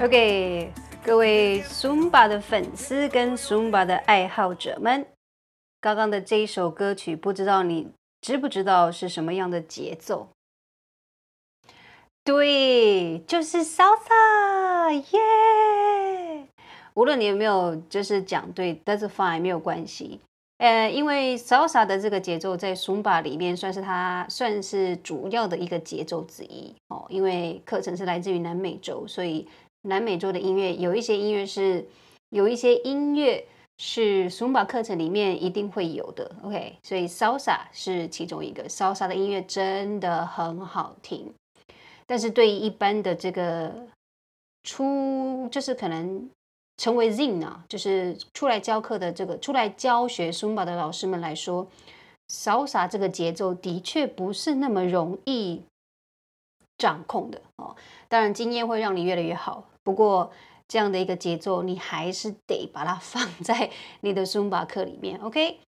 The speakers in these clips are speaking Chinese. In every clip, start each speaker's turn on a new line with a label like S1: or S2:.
S1: OK，各位 Zumba 的粉丝跟 Zumba 的爱好者们，刚刚的这一首歌曲，不知道你知不知道是什么样的节奏？对，就是 Salsa，耶、无论你有没有就是讲对，That's fine，没有关系。呃，因为 Salsa 的这个节奏在 Sumba 里面算是它算是主要的一个节奏之一哦。因为课程是来自于南美洲，所以南美洲的音乐有一些音乐是有一些音乐是 Sumba 课程里面一定会有的。OK，所以 Salsa 是其中一个，Salsa 的音乐真的很好听。但是对于一般的这个初，就是可能。成为 Zin 啊，就是出来教课的这个出来教学 Zumba 的老师们来说潇洒这个节奏的确不是那么容易掌控的哦。当然，经验会让你越来越好。不过，这样的一个节奏，你还是得把它放在你的 Zumba 课里面。OK，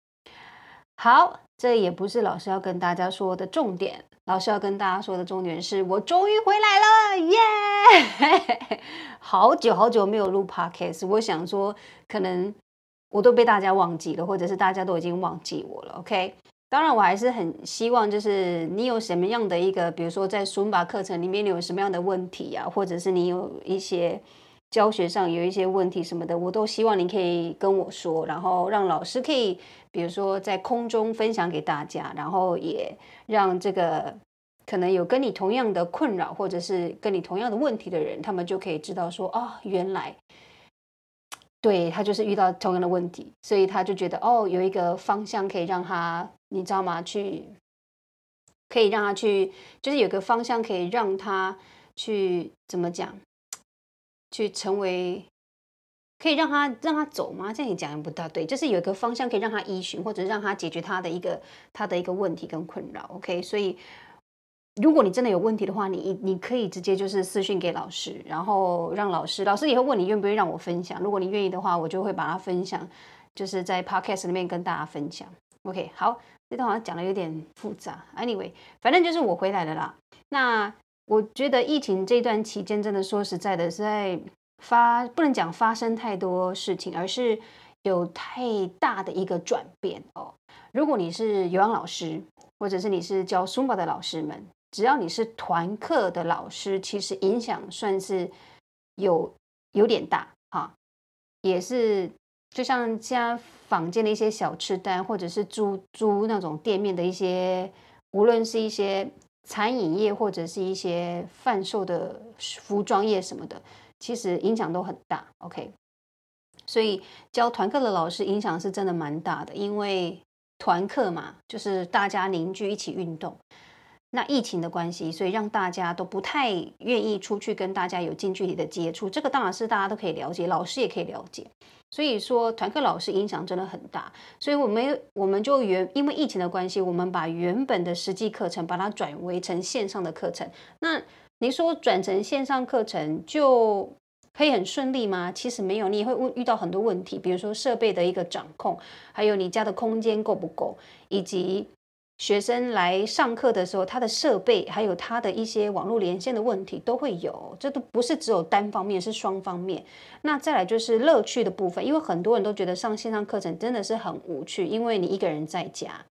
S1: 好，这也不是老师要跟大家说的重点。老师要跟大家说的重点是我终于回来了，耶、yeah! 好久好久没有录 podcast，我想说可能我都被大家忘记了，或者是大家都已经忘记我了。OK，当然我还是很希望，就是你有什么样的一个，比如说在 Zumba 课程里面你有什么样的问题啊，或者是你有一些教学上有一些问题什么的，我都希望你可以跟我说，然后让老师可以。比如说，在空中分享给大家，然后也让这个可能有跟你同样的困扰，或者是跟你同样的问题的人，他们就可以知道说，哦，原来对他就是遇到同样的问题，所以他就觉得，哦，有一个方向可以让他，你知道吗？去可以让他去，就是有个方向可以让他去怎么讲，去成为。可以让他让他走吗？这样你讲的不大对，就是有一个方向可以让他依循，或者让他解决他的一个他的一个问题跟困扰。OK，所以如果你真的有问题的话，你你可以直接就是私讯给老师，然后让老师，老师也会问你愿不愿意让我分享。如果你愿意的话，我就会把它分享，就是在 Podcast 里面跟大家分享。OK，好，这段好像讲的有点复杂。Anyway，反正就是我回来了啦。那我觉得疫情这段期间，真的说实在的，在。发不能讲发生太多事情，而是有太大的一个转变哦。如果你是有氧老师，或者是你是教 Zumba 的老师们，只要你是团课的老师，其实影响算是有有点大哈。也是就像现在坊间的一些小吃摊，或者是租租那种店面的一些，无论是一些餐饮业，或者是一些贩售的服装业什么的。其实影响都很大，OK，所以教团课的老师影响是真的蛮大的，因为团课嘛，就是大家凝聚一起运动。那疫情的关系，所以让大家都不太愿意出去跟大家有近距离的接触。这个当然是大家都可以了解，老师也可以了解。所以说，团课老师影响真的很大。所以我们我们就原因为疫情的关系，我们把原本的实际课程把它转为成线上的课程。那你说转成线上课程就可以很顺利吗？其实没有，你也会遇到很多问题，比如说设备的一个掌控，还有你家的空间够不够，以及学生来上课的时候，他的设备还有他的一些网络连线的问题都会有，这都不是只有单方面，是双方面。那再来就是乐趣的部分，因为很多人都觉得上线上课程真的是很无趣，因为你一个人在家。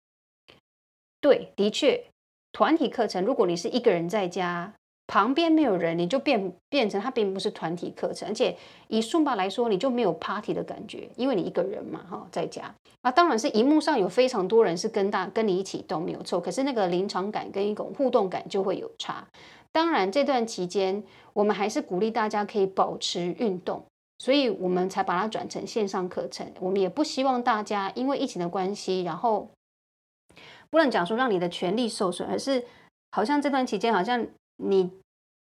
S1: 对，的确，团体课程如果你是一个人在家。旁边没有人，你就变变成它并不是团体课程，而且以 Zumba 来说，你就没有 party 的感觉，因为你一个人嘛，哈，在家。啊，当然是荧幕上有非常多人是跟大跟你一起动，没有错。可是那个临场感跟一种互动感就会有差。当然这段期间，我们还是鼓励大家可以保持运动，所以我们才把它转成线上课程。我们也不希望大家因为疫情的关系，然后不能讲说让你的权利受损，而是。好像这段期间好像你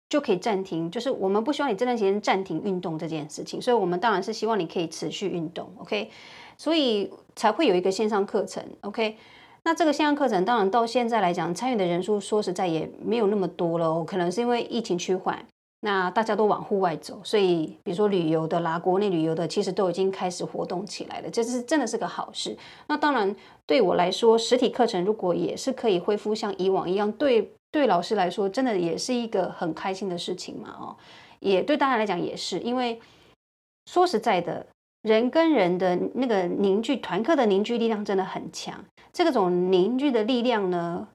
S1: 就可以暂停，就是我们不希望你这段时间暂停运动这件事情，所以我们当然是希望你可以持续运动，OK，所以才会有一个线上课程，OK。那这个线上课程当然到现在来讲，参与的人数说实在也没有那么多了，可能是因为疫情趋缓。那大家都往户外走，所以比如说旅游的啦，国内旅游的，其实都已经开始活动起来了，这是真的是个好事。那当然对我来说，实体课程如果也是可以恢复像以往一样，对对老师来说，真的也是一个很开心的事情嘛，哦，也对大家来讲也是，因为说实在的，人跟人的那个凝聚，团课的凝聚力量真的很强，这种凝聚的力量呢。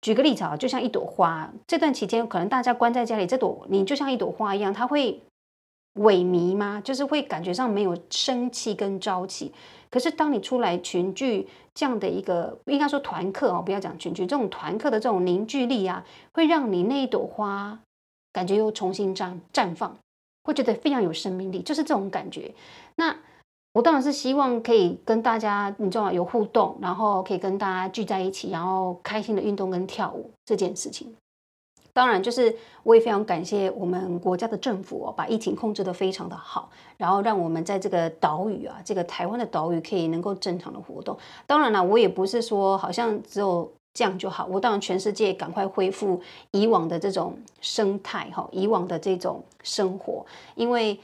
S1: 举个例子啊，就像一朵花，这段期间可能大家关在家里，这朵你就像一朵花一样，它会萎靡吗？就是会感觉上没有生气跟朝气。可是当你出来群聚这样的一个，应该说团课哦，不要讲群聚，这种团课的这种凝聚力啊，会让你那一朵花感觉又重新绽绽放，会觉得非常有生命力，就是这种感觉。那。我当然是希望可以跟大家，你知道吗？有互动，然后可以跟大家聚在一起，然后开心的运动跟跳舞这件事情。当然，就是我也非常感谢我们国家的政府哦，把疫情控制得非常的好，然后让我们在这个岛屿啊，这个台湾的岛屿可以能够正常的活动。当然了，我也不是说好像只有这样就好，我当然全世界赶快恢复以往的这种生态哈，以往的这种生活，因为。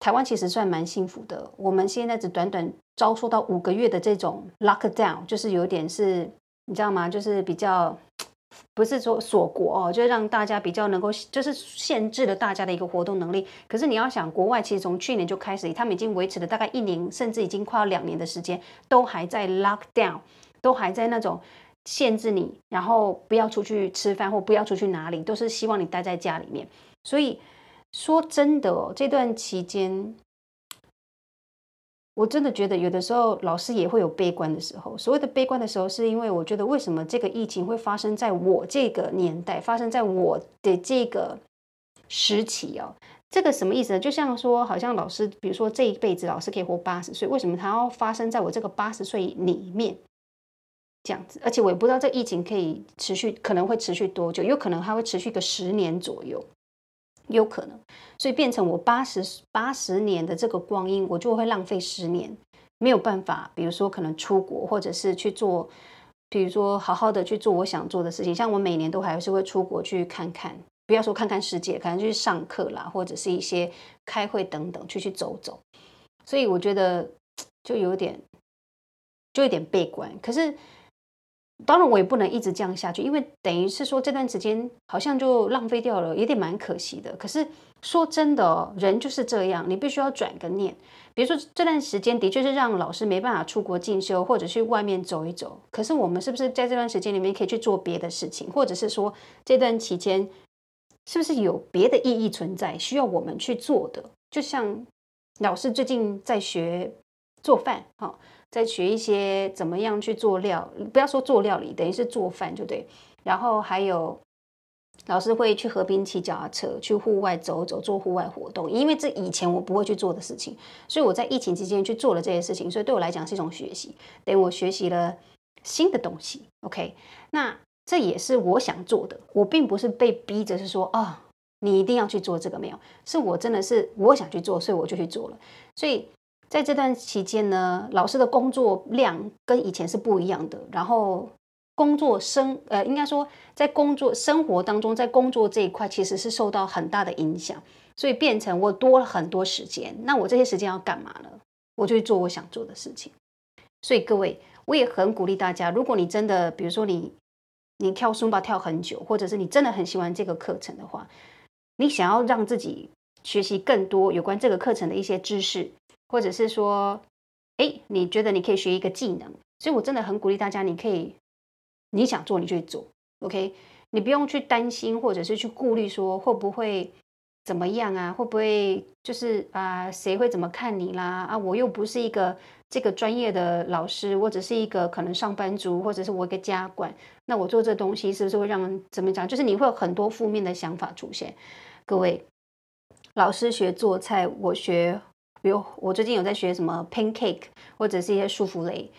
S1: 台湾其实算蛮幸福的，我们现在只短短遭受到五个月的这种 lockdown，就是有点是，你知道吗？就是比较 不是说锁国哦，就是让大家比较能够，就是限制了大家的一个活动能力。可是你要想，国外其实从去年就开始，他们已经维持了大概一年，甚至已经快要两年的时间，都还在 lockdown，都还在那种限制你，然后不要出去吃饭或不要出去哪里，都是希望你待在家里面，所以。说真的哦，这段期间，我真的觉得有的时候老师也会有悲观的时候。所谓的悲观的时候，是因为我觉得为什么这个疫情会发生在我这个年代，发生在我的这个时期哦？这个什么意思呢？就像说，好像老师，比如说这一辈子老师可以活八十岁，为什么它要发生在我这个八十岁里面？这样子，而且我也不知道这疫情可以持续，可能会持续多久，有可能它会持续个十年左右。有可能，所以变成我八十八十年的这个光阴，我就会浪费十年，没有办法。比如说，可能出国，或者是去做，比如说好好的去做我想做的事情。像我每年都还是会出国去看看，不要说看看世界，可能去上课啦，或者是一些开会等等，去去走走。所以我觉得就有点，就有点悲观。可是。当然，我也不能一直这样下去，因为等于是说这段时间好像就浪费掉了，有点蛮可惜的。可是说真的哦，人就是这样，你必须要转个念。比如说这段时间的确是让老师没办法出国进修，或者去外面走一走。可是我们是不是在这段时间里面可以去做别的事情，或者是说这段期间是不是有别的意义存在，需要我们去做的？就像老师最近在学做饭，哈。再学一些怎么样去做料，不要说做料理，等于是做饭就对。然后还有老师会去河边骑脚踏车，去户外走走，做户外活动。因为这以前我不会去做的事情，所以我在疫情期间去做了这些事情，所以对我来讲是一种学习，等于我学习了新的东西。OK，那这也是我想做的，我并不是被逼着是说啊、你一定要去做这个，没有，是我真的是我想去做，所以我就去做了，所以。在这段期间呢，老师的工作量跟以前是不一样的。然后工作生呃，应该说在工作生活当中，在工作这一块其实是受到很大的影响，所以变成我多了很多时间。那我这些时间要干嘛呢？我就去做我想做的事情。所以各位，我也很鼓励大家，如果你真的，比如说你你跳书吧跳很久，或者是你真的很喜欢这个课程的话，你想要让自己学习更多有关这个课程的一些知识。或者是说，哎，你觉得你可以学一个技能，所以我真的很鼓励大家，你可以，你想做你就去做，OK，你不用去担心或者是去顾虑说会不会怎么样啊，会不会就是啊，谁会怎么看你啦？啊，我又不是一个这个专业的老师，我只是一个可能上班族，或者是我一个家管，那我做这东西是不是会让人怎么讲？就是你会有很多负面的想法出现。各位，老师学做菜，我学。比如我最近有在学什么 pancake 或者是一些舒芙蕾，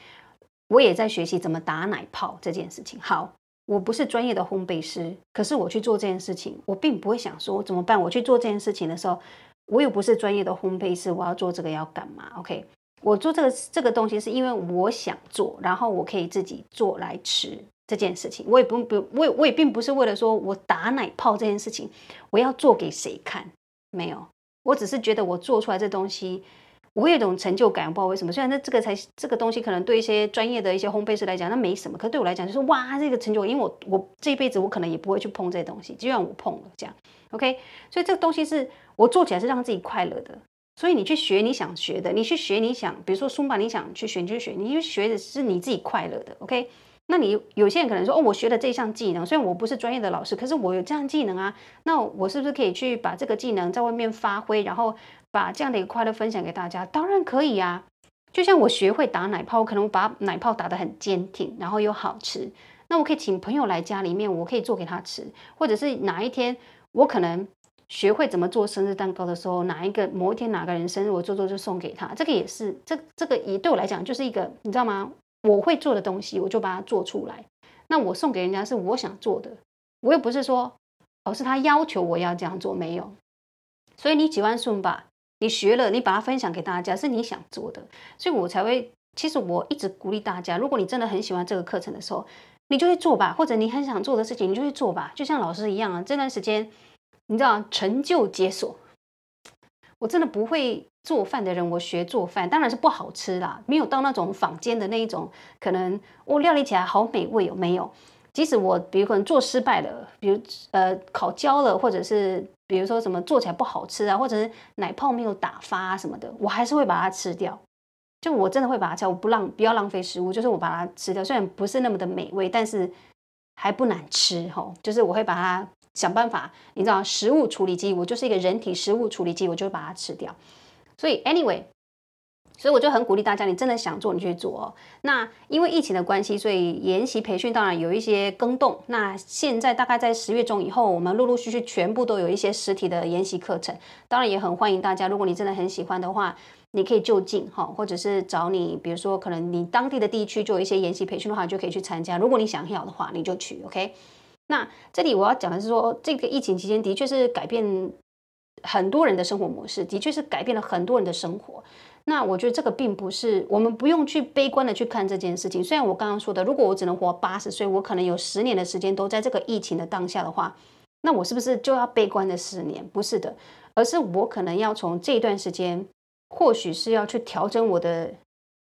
S1: 我也在学习怎么打奶泡这件事情。好，我不是专业的烘焙师，可是我去做这件事情，我并不会想说怎么办。我去做这件事情的时候，我又不是专业的烘焙师，我要做这个要干嘛？OK，我做这个这个东西是因为我想做，然后我可以自己做来吃这件事情。我也不不，我也我也并不是为了说我打奶泡这件事情，我要做给谁看？没有，我只是觉得我做出来这东西。我有一种成就感，不知道为什么。虽然那这个才这个东西可能对一些专业的一些烘焙师来讲，那没什么。可对我来讲，就是哇，这个成就，因为我我这一辈子我可能也不会去碰这些东西，就让我碰了这样。OK，所以这个东西是我做起来是让自己快乐的。所以你去学你想学的，你去学你想，比如说书法，你想去学你就学，你去学的是你自己快乐的。OK，那你有些人可能说，哦，我学了这项技能，虽然我不是专业的老师，可是我有这样技能啊，那我是不是可以去把这个技能在外面发挥，然后？把这样的一个快乐分享给大家，当然可以啊。就像我学会打奶泡，我可能把奶泡打得很坚挺，然后又好吃。那我可以请朋友来家里面，我可以做给他吃。或者是哪一天我可能学会怎么做生日蛋糕的时候，哪一个某一天哪个人生日，我做做就送给他。这个也是，这这个也对我来讲就是一个，你知道吗？我会做的东西，我就把它做出来。那我送给人家是我想做的，我又不是说哦是他要求我要这样做，没有。所以你喜欢顺吧？你学了，你把它分享给大家，是你想做的，所以我才会。其实我一直鼓励大家，如果你真的很喜欢这个课程的时候，你就去做吧；或者你很想做的事情，你就去做吧。就像老师一样啊，这段时间你知道成就解锁。我真的不会做饭的人，我学做饭，当然是不好吃啦，没有到那种坊间的那一种，可能我料理起来好美味有没有？即使我比如可能做失败了，比如呃烤焦了，或者是。比如说什么做起来不好吃啊，或者是奶泡没有打发啊什么的，我还是会把它吃掉。就我真的会把它吃，我不浪，不要浪费食物，就是我把它吃掉。虽然不是那么的美味，但是还不难吃吼。就是我会把它想办法，你知道，食物处理机，我就是一个人体食物处理机，我就会把它吃掉。所以，anyway。所以我就很鼓励大家，你真的想做，你去做哦。那因为疫情的关系，所以研习培训当然有一些更动。那现在大概在十月中以后，我们陆陆续续全部都有一些实体的研习课程。当然也很欢迎大家，如果你真的很喜欢的话，你可以就近哈，或者是找你，比如说可能你当地的地区就有一些研习培训的话，你就可以去参加。如果你想要的话，你就去。OK。那这里我要讲的是说，这个疫情期间的确是改变很多人的生活模式，的确是改变了很多人的生活。那我觉得这个并不是我们不用去悲观的去看这件事情。虽然我刚刚说的，如果我只能活八十岁，我可能有十年的时间都在这个疫情的当下的话，那我是不是就要悲观的十年？不是的，而是我可能要从这段时间，或许是要去调整我的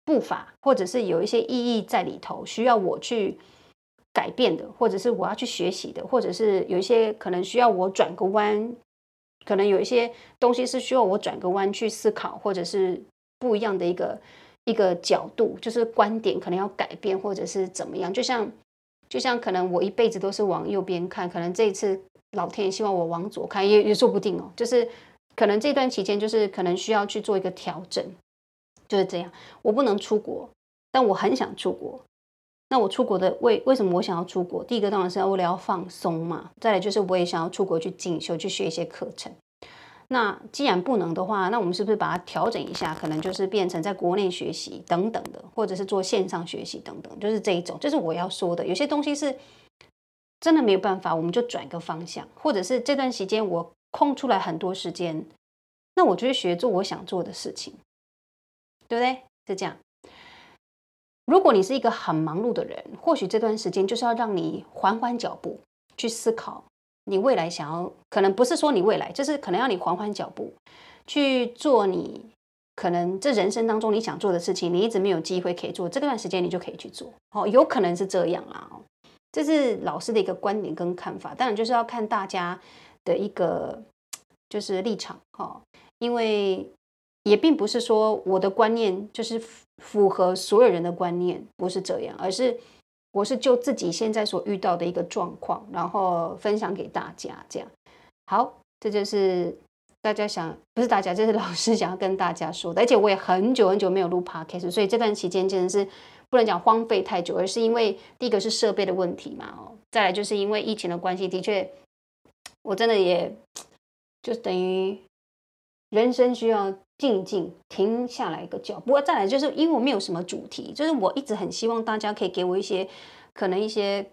S1: 步伐，或者是有一些意义在里头，需要我去改变的，或者是我要去学习的，或者是有一些可能需要我转个弯，可能有一些东西是需要我转个弯去思考，或者是。不一样的一个一个角度，就是观点可能要改变，或者是怎么样。就像就像可能我一辈子都是往右边看，可能这一次老天爷希望我往左看，也也说不定哦。就是可能这段期间，就是可能需要去做一个调整，就是这样。我不能出国，但我很想出国。那我出国的为为什么我想要出国？第一个当然是为了要放松嘛。再来就是我也想要出国去进修，去学一些课程。那既然不能的话，那我们是不是把它调整一下？可能就是变成在国内学习等等的，或者是做线上学习等等，就是这一种。就是我要说的，有些东西是真的没有办法，我们就转个方向，或者是这段时间我空出来很多时间，那我就去学做我想做的事情，对不对？是这样。如果你是一个很忙碌的人，或许这段时间就是要让你缓缓脚步，去思考。你未来想要，可能不是说你未来，就是可能要你缓缓脚步去做你可能这人生当中你想做的事情，你一直没有机会可以做，这段时间你就可以去做哦，有可能是这样啊，这是老师的一个观点跟看法，当然就是要看大家的一个就是立场哦，因为也并不是说我的观念就是符合所有人的观念，不是这样，而是。我是就自己现在所遇到的一个状况，然后分享给大家，这样好，这就是大家想，不是大家，这是老师想要跟大家说的。而且我也很久很久没有录 podcast，所以这段期间真的是不能讲荒废太久，而是因为第一个是设备的问题嘛，哦，再来就是因为疫情的关系，的确，我真的也就等于人生需要。静一静，停下来一个脚步。再来就是因为我没有什么主题，就是我一直很希望大家可以给我一些可能一些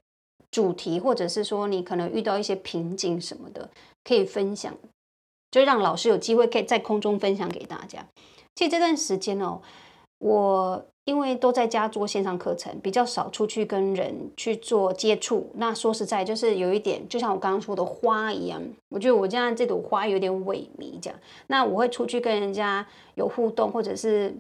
S1: 主题，或者是说你可能遇到一些瓶颈什么的，可以分享，就让老师有机会可以在空中分享给大家。其实这段时间哦，我因为都在家做线上课程，比较少出去跟人去做接触。那说实在，就是有一点，就像我刚刚说的花一样，我觉得我现在这朵花有点萎靡这样。那我会出去跟人家有互动，或者是。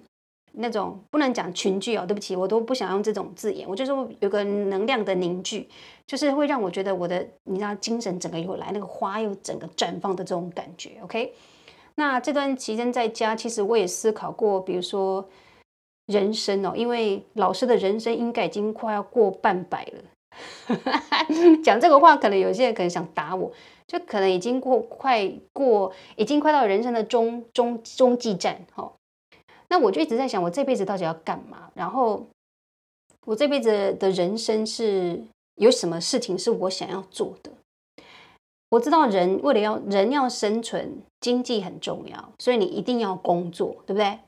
S1: 那种不能讲群聚哦，对不起，我都不想用这种字眼。我就是有个能量的凝聚，就是会让我觉得我的，你知道，精神整个又来，那个花又整个绽放的这种感觉。OK，那这段期间在家，其实我也思考过，比如说人生哦，因为老师的人生应该已经快要过半百了。讲这个话，可能有些人可能想打我，就可能已经过快过，已经快到人生的中中中继站，哦那我就一直在想，我这辈子到底要干嘛？然后我这辈子的人生是有什么事情是我想要做的？我知道人为了要人要生存，经济很重要，所以你一定要工作，对不对？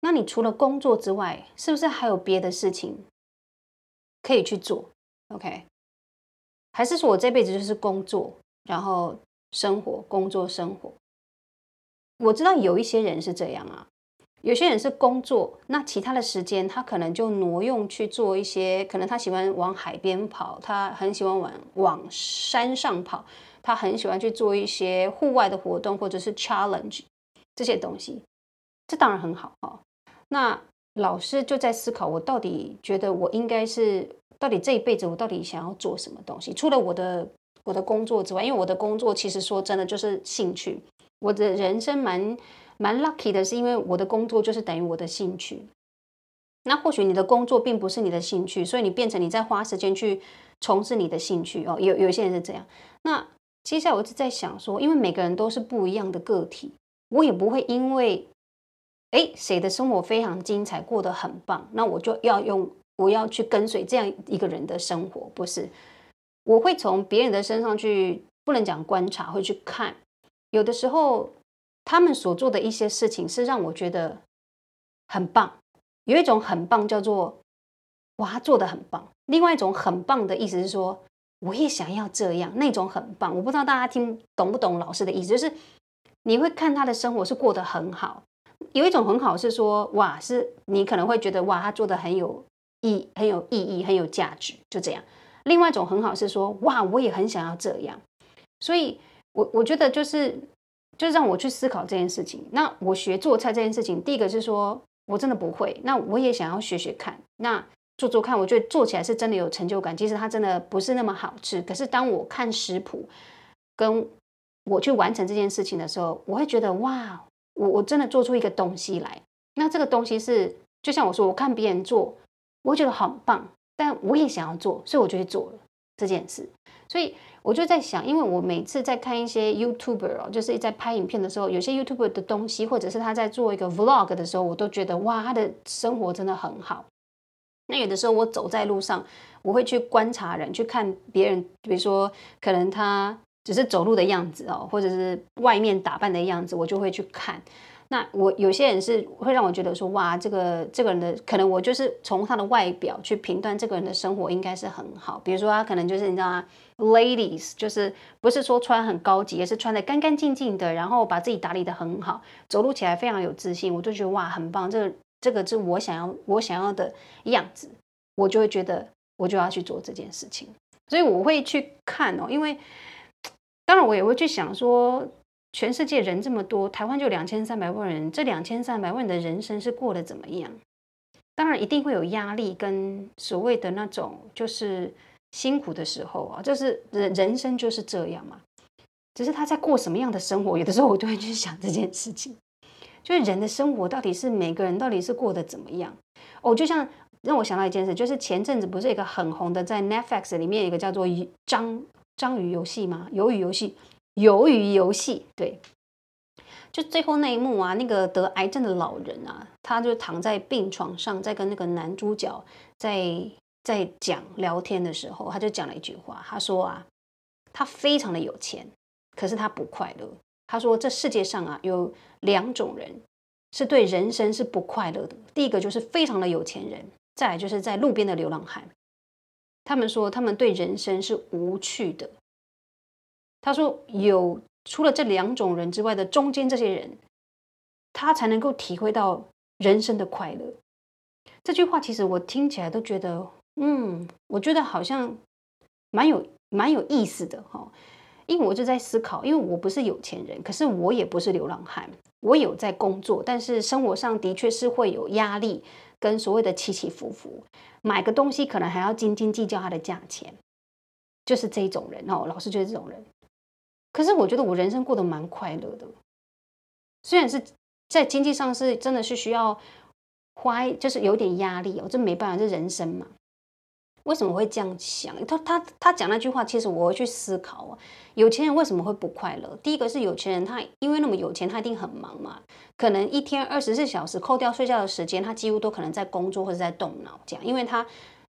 S1: 那你除了工作之外，是不是还有别的事情可以去做？OK？还是说我这辈子就是工作，然后生活，工作，生活？我知道有一些人是这样啊。有些人是工作，那其他的时间他可能就挪用去做一些，可能他喜欢往海边跑，他很喜欢往往山上跑，他很喜欢去做一些户外的活动或者是 challenge 这些东西，这当然很好哈。那老师就在思考，我到底觉得我应该是到底这一辈子我到底想要做什么东西？除了我的我的工作之外，因为我的工作其实说真的就是兴趣，我的人生蛮。蛮 lucky 的是，因为我的工作就是等于我的兴趣。那或许你的工作并不是你的兴趣，所以你变成你在花时间去从事你的兴趣哦。有有些人是这样。那接下来我就在想说，因为每个人都是不一样的个体，我也不会因为诶谁的生活非常精彩，过得很棒，那我就要用我要去跟随这样一个人的生活，不是？我会从别人的身上去，不能讲观察，会去看。有的时候。他们所做的一些事情是让我觉得很棒，有一种很棒叫做哇，做得很棒。另外一种很棒的意思是说，我也想要这样，那种很棒。我不知道大家听懂不懂老师的意思，就是你会看他的生活是过得很好。有一种很好是说哇，是你可能会觉得哇，他做得很有意，很有意义，很有价值，就这样。另外一种很好是说哇，我也很想要这样。所以我我觉得就是。就让我去思考这件事情。那我学做菜这件事情，第一个是说我真的不会，那我也想要学学看，那做做看，我觉得做起来是真的有成就感。其实它真的不是那么好吃，可是当我看食谱，跟我去完成这件事情的时候，我会觉得哇，我我真的做出一个东西来。那这个东西是，就像我说，我看别人做，我会觉得很棒，但我也想要做，所以我就去做了这件事。所以。我就在想，因为我每次在看一些 YouTuber 哦，就是在拍影片的时候，有些 YouTuber 的东西，或者是他在做一个 Vlog 的时候，我都觉得哇，他的生活真的很好。那有的时候我走在路上，我会去观察人，去看别人，比如说可能他只是走路的样子哦，或者是外面打扮的样子，我就会去看。那我有些人是会让我觉得说哇，这个这个人的可能我就是从他的外表去评断这个人的生活应该是很好。比如说他可能就是你知道吗，ladies 就是不是说穿很高级，也是穿得干干净净的，然后把自己打理得很好，走路起来非常有自信，我就觉得哇很棒，这个这个是我想要我想要的样子，我就会觉得我就要去做这件事情，所以我会去看哦，因为当然我也会去想说。全世界人这么多，台湾就两千三百万人，这两千三百万的人生是过得怎么样？当然一定会有压力跟所谓的那种就是辛苦的时候啊，就是人人生就是这样嘛。只是他在过什么样的生活，有的时候我都会去想这件事情，就是人的生活到底是每个人到底是过得怎么样？哦，就像让我想到一件事，就是前阵子不是一个很红的，在 Netflix 里面有一个叫做章章鱼游戏吗？鱿鱼游戏。鱿鱼游戏，对，就最后那一幕啊，那个得癌症的老人啊，他就躺在病床上，在跟那个男主角在在讲聊天的时候，他就讲了一句话，他说啊，他非常的有钱，可是他不快乐。他说这世界上啊，有两种人是对人生是不快乐的，第一个就是非常的有钱人，再来就是在路边的流浪汉。他们说他们对人生是无趣的。他说有除了这两种人之外的中间这些人，他才能够体会到人生的快乐。这句话其实我听起来都觉得，嗯，我觉得好像蛮有蛮有意思的哈。因为我就在思考，因为我不是有钱人，可是我也不是流浪汉，我有在工作，但是生活上的确是会有压力跟所谓的起起伏伏。买个东西可能还要斤斤计较它的价钱，就是这种人哦，老师就是这种人。可是我觉得我人生过得蛮快乐的，虽然是在经济上是真的是需要花，就是有点压力哦，这没办法，这人生嘛。为什么会这样想？他他他讲那句话，其实我会去思考啊。有钱人为什么会不快乐？第一个是有钱人，他因为那么有钱，他一定很忙嘛。可能一天二十四小时，扣掉睡觉的时间，他几乎都可能在工作或者在动脑这样。因为他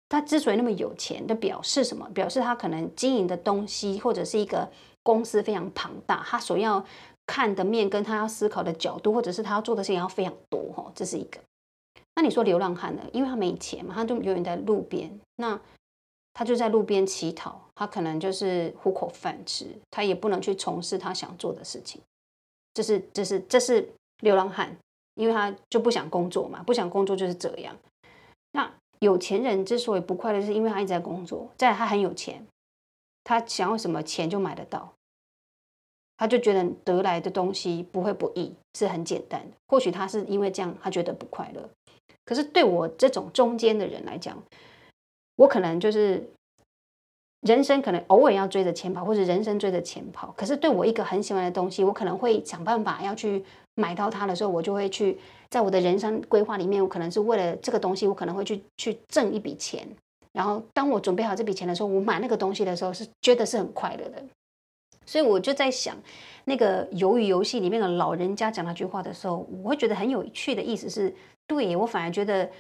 S1: 他之所以那么有钱，就表示什么？表示他可能经营的东西或者是一个公司非常庞大，他所要看的面跟他要思考的角度，或者是他要做的事情要非常多哈。这是一个。那你说流浪汉呢？因为他没钱嘛，他就永远在路边。那他就在路边乞讨，他可能就是糊口饭吃，他也不能去从事他想做的事情。这是，这是，这是流浪汉，因为他就不想工作嘛，不想工作就是这样。那有钱人之所以不快乐，是因为他一直在工作，再来他很有钱，他想要什么钱就买得到，他就觉得得来的东西不会不易，是很简单的。或许他是因为这样，他觉得不快乐。可是对我这种中间的人来讲，我可能就是人生可能偶尔要追着钱跑，或者人生追着钱跑。可是对我一个很喜欢的东西，我可能会想办法要去买到它的时候，我就会去在我的人生规划里面，我可能是为了这个东西，我可能会去去挣一笔钱。然后当我准备好这笔钱的时候，我买那个东西的时候，是觉得是很快乐的。所以我就在想，那个鱿鱼游戏里面的老人家讲那句话的时候，我会觉得很有趣的意思是。对，我反而觉得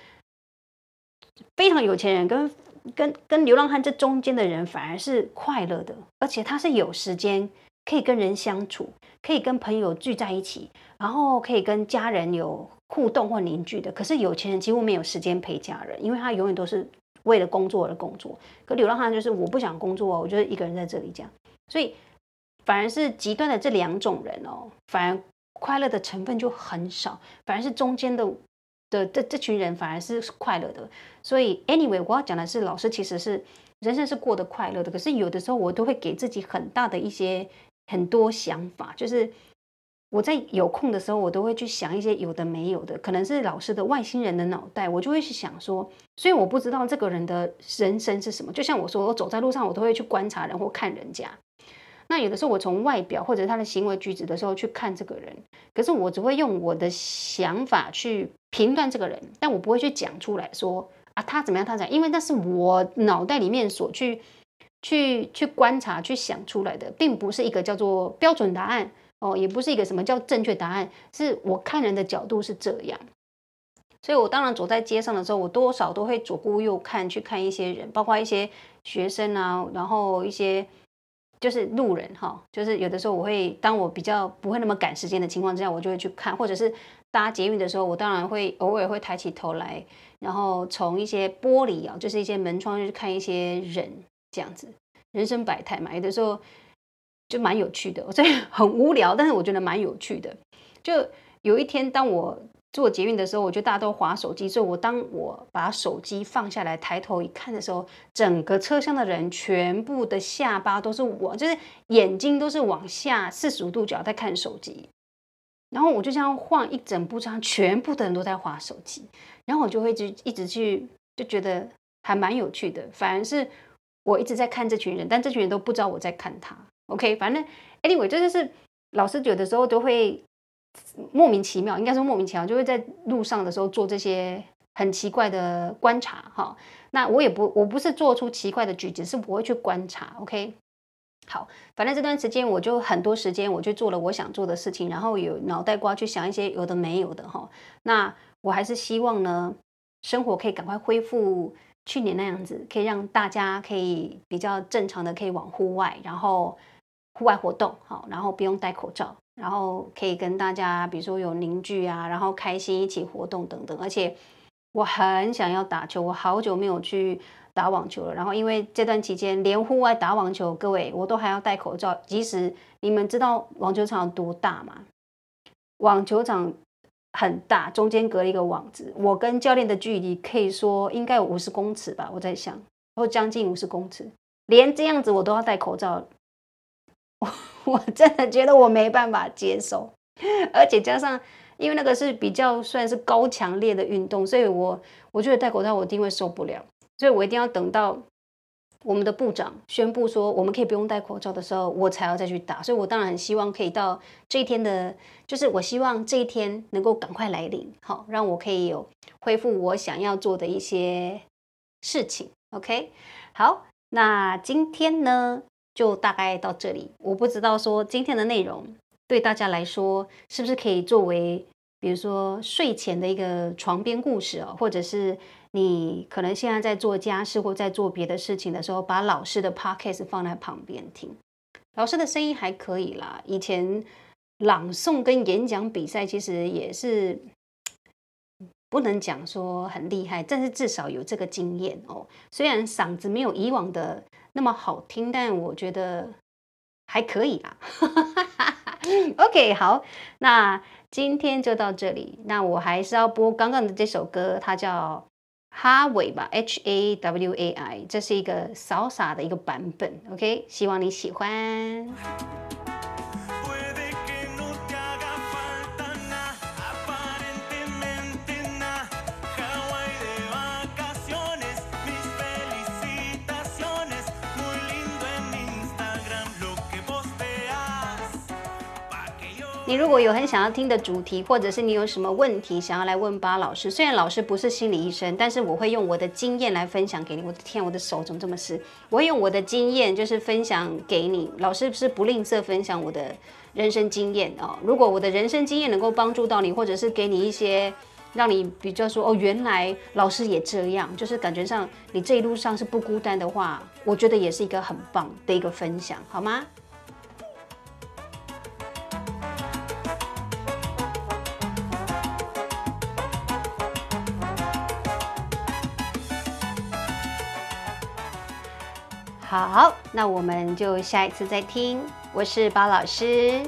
S1: 非常有钱人跟跟跟流浪汉这中间的人反而是快乐的，而且他是有时间可以跟人相处，可以跟朋友聚在一起，然后可以跟家人有互动或凝聚的。可是有钱人几乎没有时间陪家人，因为他永远都是为了工作而工作。可流浪汉就是我不想工作，我就是一个人在这里这样。所以反而是极端的这两种人哦，反而快乐的成分就很少，反而是中间的。的这这群人反而是快乐的，所以 anyway 我要讲的是，老师其实是人生是过得快乐的。可是有的时候我都会给自己很大的一些很多想法，就是我在有空的时候，我都会去想一些有的没有的，可能是老师的外星人的脑袋，我就会去想说，所以我不知道这个人的人生是什么。就像我说，我走在路上，我都会去观察人或看人家。那有的时候我从外表或者他的行为举止的时候去看这个人，可是我只会用我的想法去。评断这个人，但我不会去讲出来说啊，他怎么样，他怎样，因为那是我脑袋里面所去去去观察、去想出来的，并不是一个叫做标准答案哦，也不是一个什么叫正确答案，是我看人的角度是这样。所以我当然走在街上的时候，我多少都会左顾右看，去看一些人，包括一些学生啊，然后一些就是路人哈，就是有的时候我会，当我比较不会那么赶时间的情况之下，我就会去看，或者是。搭捷运的时候，我当然会偶尔会抬起头来，然后从一些玻璃啊，就是一些门窗，去看一些人这样子，人生百态嘛，有的时候就蛮有趣的。虽然很无聊，但是我觉得蛮有趣的。就有一天，当我坐捷运的时候，我觉得大家都滑手机，所以我当我把手机放下来，抬头一看的时候，整个车厢的人全部的下巴都是我，就是眼睛都是往下四十五度角在看手机。然后我就这样晃一整部车，全部的人都在滑手机，然后我就会一直一直去，就觉得还蛮有趣的。反而是我一直在看这群人，但这群人都不知道我在看他。OK，反正 anyway，这就是老师有的时候都会莫名其妙，应该说莫名其妙，就会在路上的时候做这些很奇怪的观察。哈，那我也不，我不是做出奇怪的举止，是不会去观察。OK。好，反正这段时间我就很多时间，我去做了我想做的事情，然后有脑袋瓜去想一些有的没有的哈。那我还是希望呢，生活可以赶快恢复去年那样子，可以让大家可以比较正常的可以往户外，然后户外活动好，然后不用戴口罩，然后可以跟大家比如说有凝聚啊，然后开心一起活动等等。而且我很想要打球，我好久没有去。打网球了。然后因为这段期间连户外打网球，各位我都还要戴口罩。即使你们知道网球场有多大吗？网球场很大，中间隔了一个网子，我跟教练的距离可以说应该有五十公尺吧，我在想，或将近五十公尺，连这样子我都要戴口罩，我真的觉得我没办法接受，而且加上因为那个是比较算是高强烈的运动，所以我我觉得戴口罩我一定会受不了，所以我一定要等到。我们的部长宣布说，我们可以不用戴口罩的时候，我才要再去打。所以，我当然很希望可以到这一天的，就是我希望这一天能够赶快来临，好，让我可以有恢复我想要做的一些事情。OK，好，那今天呢，就大概到这里。我不知道说今天的内容对大家来说是不是可以作为，比如说睡前的一个床边故事哦，或者是。你可能现在在做家事或在做别的事情的时候，把老师的 podcast 放在旁边听。老师的声音还可以啦，以前朗诵跟演讲比赛其实也是不能讲说很厉害，但是至少有这个经验哦。虽然嗓子没有以往的那么好听，但我觉得还可以啦。OK，好，那今天就到这里。那我还是要播刚刚的这首歌，它叫。哈维吧，H A W A I，这是一个潇洒的一个版本，OK，希望你喜欢。你如果有很想要听的主题，或者是你有什么问题想要来问巴老师，虽然老师不是心理医生，但是我会用我的经验来分享给你。我的天，我的手怎么这么湿？我会用我的经验就是分享给你。老师是不吝啬分享我的人生经验哦。如果我的人生经验能够帮助到你，或者是给你一些让你比较说哦，原来老师也这样，就是感觉上你这一路上是不孤单的话，我觉得也是一个很棒的一个分享，好吗？好，那我们就下一次再听。我是包老师。